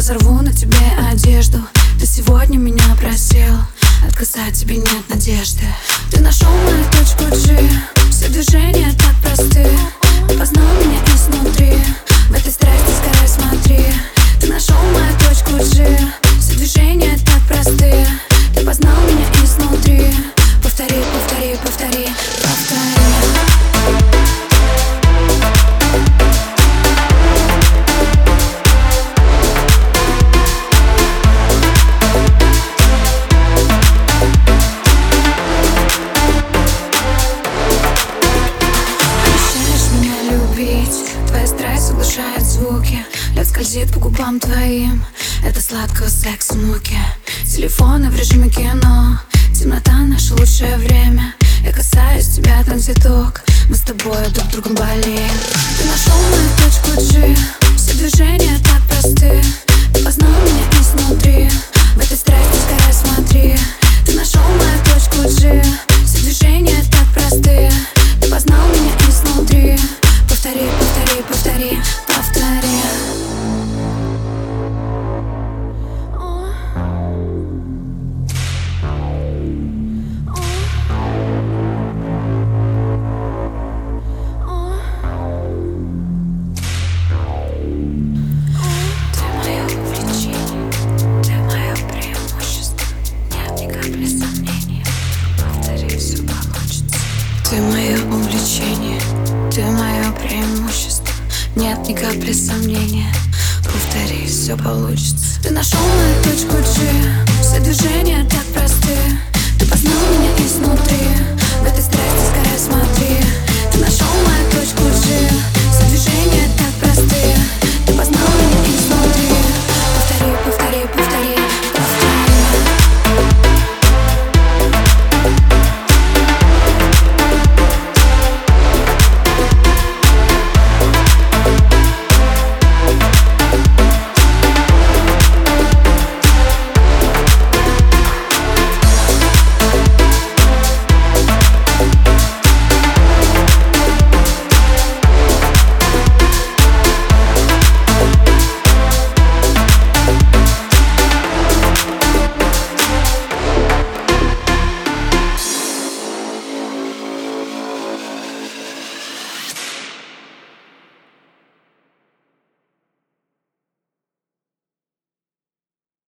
Разорву на тебе одежду. Ты сегодня меня просил. Отказать тебе нет надежды. Ты нашел мою точку G. Все движения так просты. Ты познал меня любить. Твоя страсть заглушает звуки. Лед скользит по губам твоим. Это сладкого секс муки. Телефоны в режиме кино. Темнота наше лучшее время. Я касаюсь тебя там, где ток Мы с тобой друг другом болеем. Ты нашел мою точку G. Все движения так просты Нет ни капли сомнения, повтори, все получится. Ты нашел мою точку